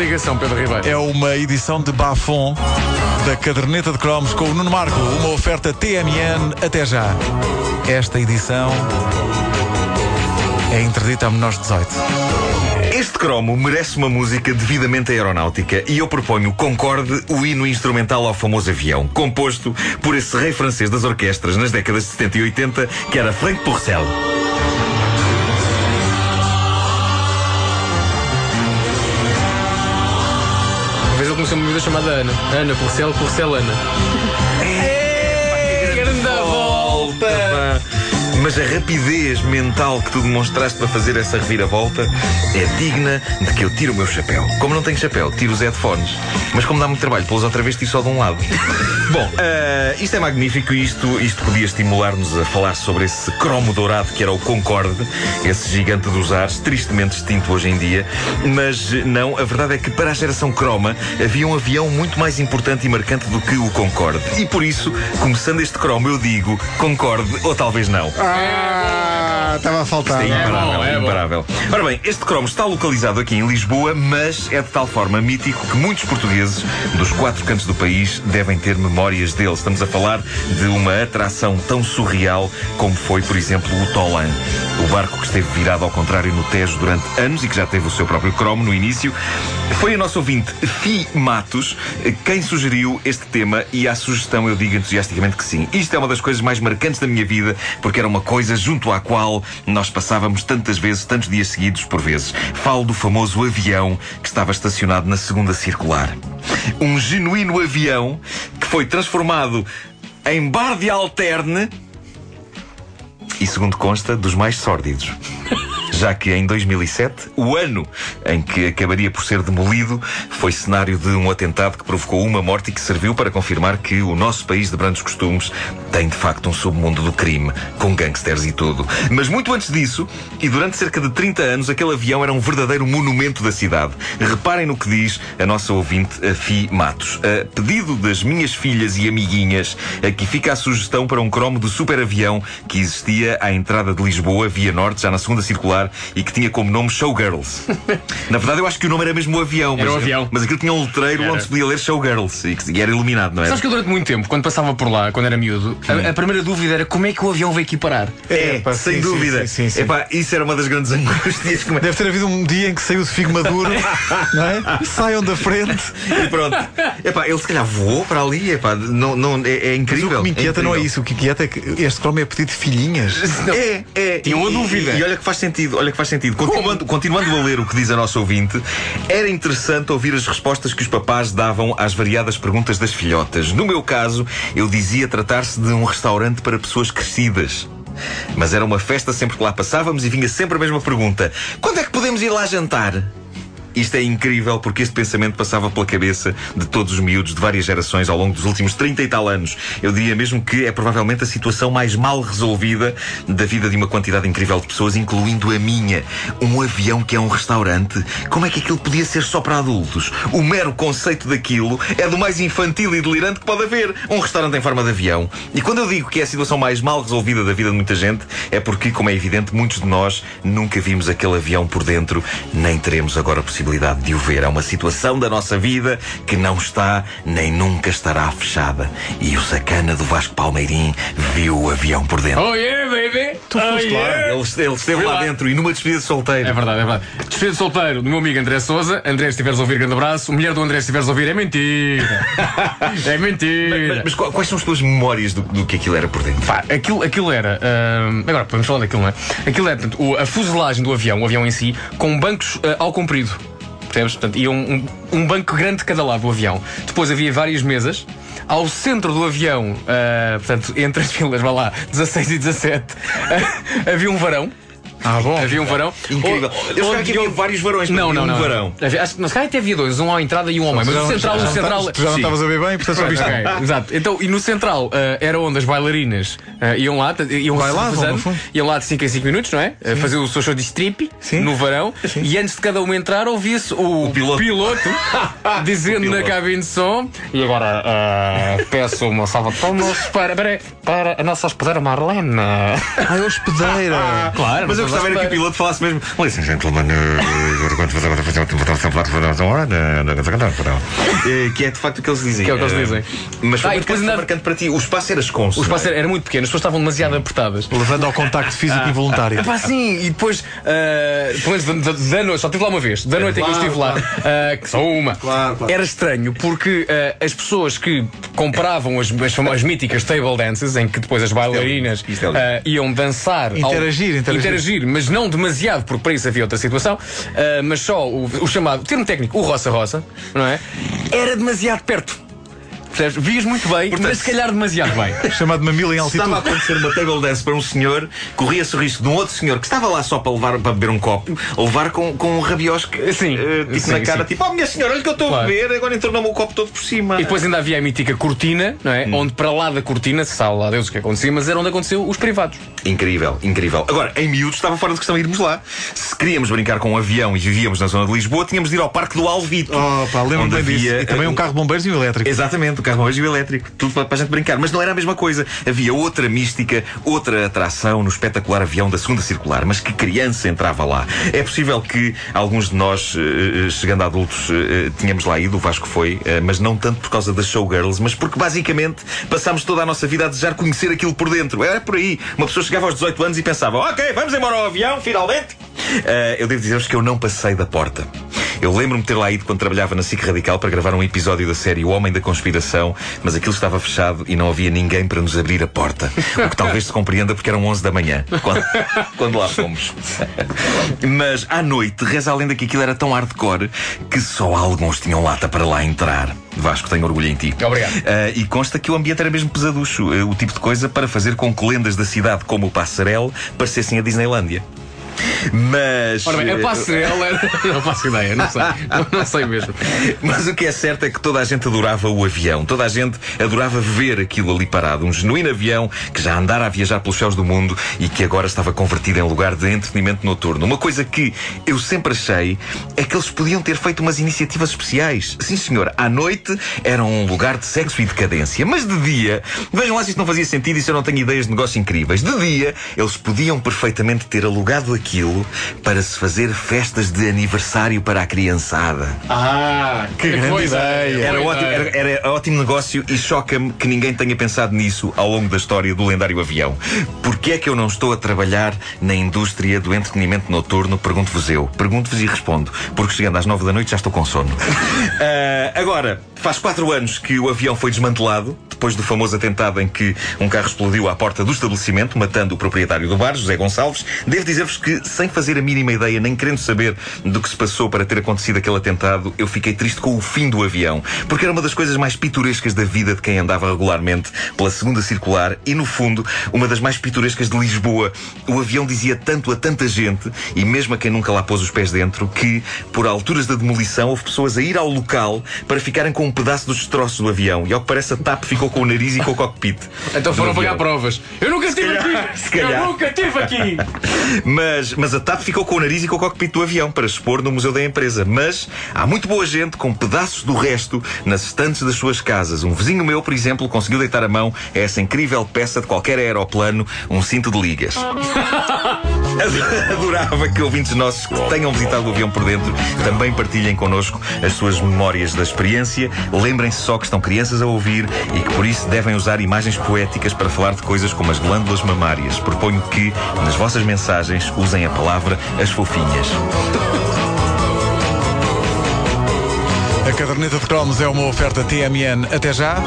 ligação, Pedro Ribeiro. É uma edição de Bafon da caderneta de cromos com o Nuno Marco, uma oferta TMN até já. Esta edição é interdita a menores de 18. Este cromo merece uma música devidamente aeronáutica e eu proponho Concorde, o hino instrumental ao famoso avião, composto por esse rei francês das orquestras nas décadas de 70 e 80, que era Frank Purcell. Vida chamada Ana. Ana, Porcel, Porcelana. Grande volta! Pá. Mas a rapidez mental que tu demonstraste para fazer essa reviravolta é digna de que eu tire o meu chapéu. Como não tenho chapéu, tiro os headphones. Mas como dá muito trabalho, pô-los outra vez, tiro só de um lado. Bom, eh, isto é magnífico e isto, isto podia estimular-nos a falar sobre esse cromo dourado que era o Concorde, esse gigante dos ares, tristemente extinto hoje em dia. Mas não, a verdade é que para a geração croma havia um avião muito mais importante e marcante do que o Concorde. E por isso, começando este cromo, eu digo Concorde ou talvez não. Ah, ah, estava a faltar. É imparável, é imparável. Ora bem, este cromo está localizado aqui em Lisboa, mas é de tal forma mítico que muitos portugueses dos quatro cantos do país devem ter memórias dele. Estamos a falar de uma atração tão surreal como foi, por exemplo, o Tolan. O barco que esteve virado ao contrário no Tejo durante anos e que já teve o seu próprio cromo no início. Foi a nossa ouvinte Fi Matos quem sugeriu este tema e à sugestão eu digo entusiasticamente que sim. Isto é uma das coisas mais marcantes da minha vida porque era uma coisa junto à qual nós passávamos tantas vezes, tantos dias seguidos por vezes. Falo do famoso avião que estava estacionado na segunda circular. Um genuíno avião que foi transformado em bar de alterne e, segundo consta, dos mais sórdidos. Já que em 2007, o ano em que acabaria por ser demolido, foi cenário de um atentado que provocou uma morte e que serviu para confirmar que o nosso país de brandos costumes tem de facto um submundo do crime, com gangsters e tudo. Mas muito antes disso, e durante cerca de 30 anos, aquele avião era um verdadeiro monumento da cidade. Reparem no que diz a nossa ouvinte, a Fi Matos. A pedido das minhas filhas e amiguinhas, aqui fica a sugestão para um cromo de super avião que existia à entrada de Lisboa, via norte, já na segunda circular, e que tinha como nome Showgirls. Na verdade, eu acho que o nome era mesmo o avião. Era mas, o avião. Mas aquilo tinha um letreiro Era. onde se podia ler Showgirls e, que- e era iluminado, não era? Sabes que eu durante muito tempo, quando passava por lá, quando era miúdo, a, a primeira dúvida era como é que o avião veio aqui parar. É, Epá, sem sim, dúvida. sim, sim, sim. Epá, isso era uma das grandes angústias. Como é- Deve ter havido um dia em que saiu de figo maduro, não é? Saiam da frente. E pronto. Epá, ele se calhar voou para ali. Epá, não, não, é, é Mas incrível. o que me inquieta não é isso. O que inquieta é que este cromo é pedido de filhinhas. É, é. Tinha uma dúvida. E, e olha que faz sentido, olha que faz sentido. Continuando, continuando a ler o que diz a nossa ouvinte, era interessante ouvir as respostas que os papás davam às variadas perguntas das filhotas. No meu caso, eu dizia tratar-se de um restaurante para pessoas crescidas. Mas era uma festa sempre que lá passávamos e vinha sempre a mesma pergunta: quando é que podemos ir lá jantar? Isto é incrível porque este pensamento passava pela cabeça de todos os miúdos de várias gerações ao longo dos últimos 30 e tal anos. Eu diria mesmo que é provavelmente a situação mais mal resolvida da vida de uma quantidade incrível de pessoas, incluindo a minha. Um avião que é um restaurante. Como é que aquilo podia ser só para adultos? O mero conceito daquilo é do mais infantil e delirante que pode haver. Um restaurante em forma de avião. E quando eu digo que é a situação mais mal resolvida da vida de muita gente, é porque, como é evidente, muitos de nós nunca vimos aquele avião por dentro, nem teremos agora a possibilidade de o ver. É uma situação da nossa vida que não está nem nunca estará fechada. E o sacana do Vasco Palmeirim viu o avião por dentro. Oh yeah, baby! Tu oh, foste lá. yeah. Ele, ele esteve lá lá. dentro e numa despedida de solteiro. É verdade, é verdade. Despedido de solteiro do meu amigo André Souza. André, se estiveres a ouvir, grande abraço. Mulher do André, se estiveres a ouvir, é mentira. é mentira. Mas, mas qual- quais são as tuas memórias do, do que aquilo era por dentro? Pá, aquilo, aquilo era. ahm, agora podemos falar daquilo, não é? Aquilo era portanto, a fuselagem do avião, o avião em si, com bancos ah, ao comprido. Percebes? Portanto, ia um, um, um banco grande de cada lado do avião. Depois havia várias mesas. Ao centro do avião, ah, portanto, entre as filas, vá lá, 16 e 17, ah, havia um varão. Ah, bom. Havia um varão. Incrível. O- Eu achava que havia vários varões, Não, havia não, um não. varão. Havia- Acho que, se calhar até havia dois, um ao entrada e um ao meio. Mas o central, já, o central. tu já não Sim. estavas a ver bem, portanto só viste. Ok, exato. Então, e no central ah, era onde as bailarinas ah, iam lá, iam Bailavam, revezando, no fundo. iam lá de 5 em 5 minutos, não é? Ah, fazer o seu show de strip Sim. no varão. E antes de cada uma entrar, ouvia-se o, piloto. dizendo O na piloto. cabine de som. E agora peço uma salva de palmas para, para, para a nossa hospedeira Marlene. Ah, é hospedeira. Claro, Mas eu gostava era que o piloto falasse mesmo. Listen, gentlemen, Eh, que é de facto o que eles dizem. Que é o que eles Eh, dizem. Mas foi Ah, marcante, ainda- marcante para ti. O espaço era esconso. O espaço é? era, muito pequeno, as pessoas estavam demasiado apertadas. Levando ao contacto físico involuntário. Epá, sim, e depois, ah, pelo menos da, noite, só estive lá uma vez, da noite em que eu estive lá, ah, que só uma, Claro, claro. era estranho porque ah, as pessoas que compravam as, as, famosas míticas table dances, em que depois as bailarinas é ah, iam dançar, Interagir, ao- mas não demasiado, porque para isso havia outra situação, ah, mas só o, o chamado, termo técnico, o roça-roça, não é? Era demasiado perto. Percebes? Vias muito bem, Portanto, mas se calhar demasiado bem. Chamado mamilo em Estava a altitude. acontecer uma table dance para um senhor, corria-se o risco de um outro senhor que estava lá só para levar para beber um copo, a levar com, com um rabiosque Sim, eh, tipo sim, na cara, sim. tipo, oh minha senhora, olha que eu estou Claro. a beber, agora entornou-me o copo todo por cima. E depois ainda havia a mítica cortina, não é? Onde para lá da cortina, se sabe lá Deus o que acontecia, mas era onde aconteceu os privados. Incrível, incrível. Agora, em miúdos estava fora de questão irmos lá. Queríamos brincar com um avião e vivíamos na zona de Lisboa, tínhamos de ir ao Parque do Alvito. Oh, pá, lembro-me bem disso. havia, E também um eh, carro de bombeiros e um elétrico. Exatamente, o carro hoje e o elétrico. Tudo para, a gente brincar. Mas não era a mesma coisa. Havia outra mística, outra atração no espetacular avião da segunda circular. Mas que criança entrava lá? É possível que alguns de nós, eh, eh, chegando a adultos, tínhamos lá ido, o Vasco foi, mas não tanto por causa das showgirls, mas porque basicamente passámos toda a nossa vida a desejar conhecer aquilo por dentro. Era por aí. Uma pessoa chegava aos 18 anos e pensava: Ok, vamos embora ao avião, finalmente. Eh, eu devo dizer-vos que eu não passei da porta. Eu lembro-me de ter lá ido quando trabalhava na SIC Radical para gravar um episódio da série O Homem da Conspiração, mas aquilo estava fechado e não havia ninguém para nos abrir a porta. O que talvez se compreenda porque eram 11 da manhã, quando, quando lá fomos. Mas à noite, reza a lenda que aquilo era tão hardcore que só alguns tinham lata para lá entrar. Vasco, tenho orgulho em ti. Obrigado. Ah, e consta que o ambiente era mesmo pesaducho, ah, o tipo de coisa para fazer com que lendas da cidade como o Passarel parecessem a Disneylândia. Mas. Ora bem, a eh, passarela era. Não faço ideia, não sei. Não, não sei mesmo. Mas o que é certo é que toda a gente adorava o avião. Toda a gente adorava ver aquilo ali parado. Um genuíno avião que já andara a viajar pelos céus do mundo e que agora estava convertido em lugar de entretenimento noturno. Uma coisa que eu sempre achei é que eles podiam ter feito umas iniciativas especiais. Sim, senhor, à noite era um lugar de sexo e decadência. Mas de dia, vejam lá se isto não fazia sentido e se eu não tenho ideias de negócio incríveis. De dia, eles podiam perfeitamente ter alugado aquilo para se fazer festas de aniversário para a criançada. Ah, que grande coisa. ideia. Era Boa ótimo, ideia. era, era ótimo negócio e choca-me que ninguém tenha pensado nisso ao longo da história do lendário avião. Porquê é que eu não estou a trabalhar na indústria do entretenimento noturno? Pergunto-vos eu. Pergunto-vos e respondo. Porque chegando às nove da noite já estou com sono. Ah, agora, faz quatro anos que o avião foi desmantelado. Depois do famoso atentado em que um carro explodiu à porta do estabelecimento, matando o proprietário do bar, José Gonçalves, devo dizer-vos que, sem fazer a mínima ideia, nem querendo saber do que se passou para ter acontecido aquele atentado, eu fiquei triste com o fim do avião. Porque era uma das coisas mais pitorescas da vida de quem andava regularmente pela segunda circular e, no fundo, uma das mais pitorescas de Lisboa. O avião dizia tanto a tanta gente, e mesmo a quem nunca lá pôs os pés dentro, que, por alturas da demolição, houve pessoas a ir ao local para ficarem com um pedaço dos destroços do avião. E ao que parece, a TAP ficou com o nariz e com o cockpit. Então foram pagar provas. Eu nunca estive aqui! Eu nunca estive aqui! Mas, mas a TAP ficou com o nariz e com o cockpit do avião para expor no museu da empresa. Mas há muito boa gente com pedaços do resto nas estantes das suas casas. Um vizinho meu, por exemplo, conseguiu deitar a mão a essa incrível peça de qualquer aeroplano, um cinto de ligas. Adorava que ouvintes nossos que tenham visitado o avião por dentro também partilhem connosco as suas memórias da experiência. Lembrem-se só que estão crianças a ouvir e que por isso devem usar imagens poéticas para falar de coisas como as glândulas mamárias. Proponho que nas vossas mensagens usem a palavra as fofinhas. A caderneta de cromos é uma oferta TMN. Até já.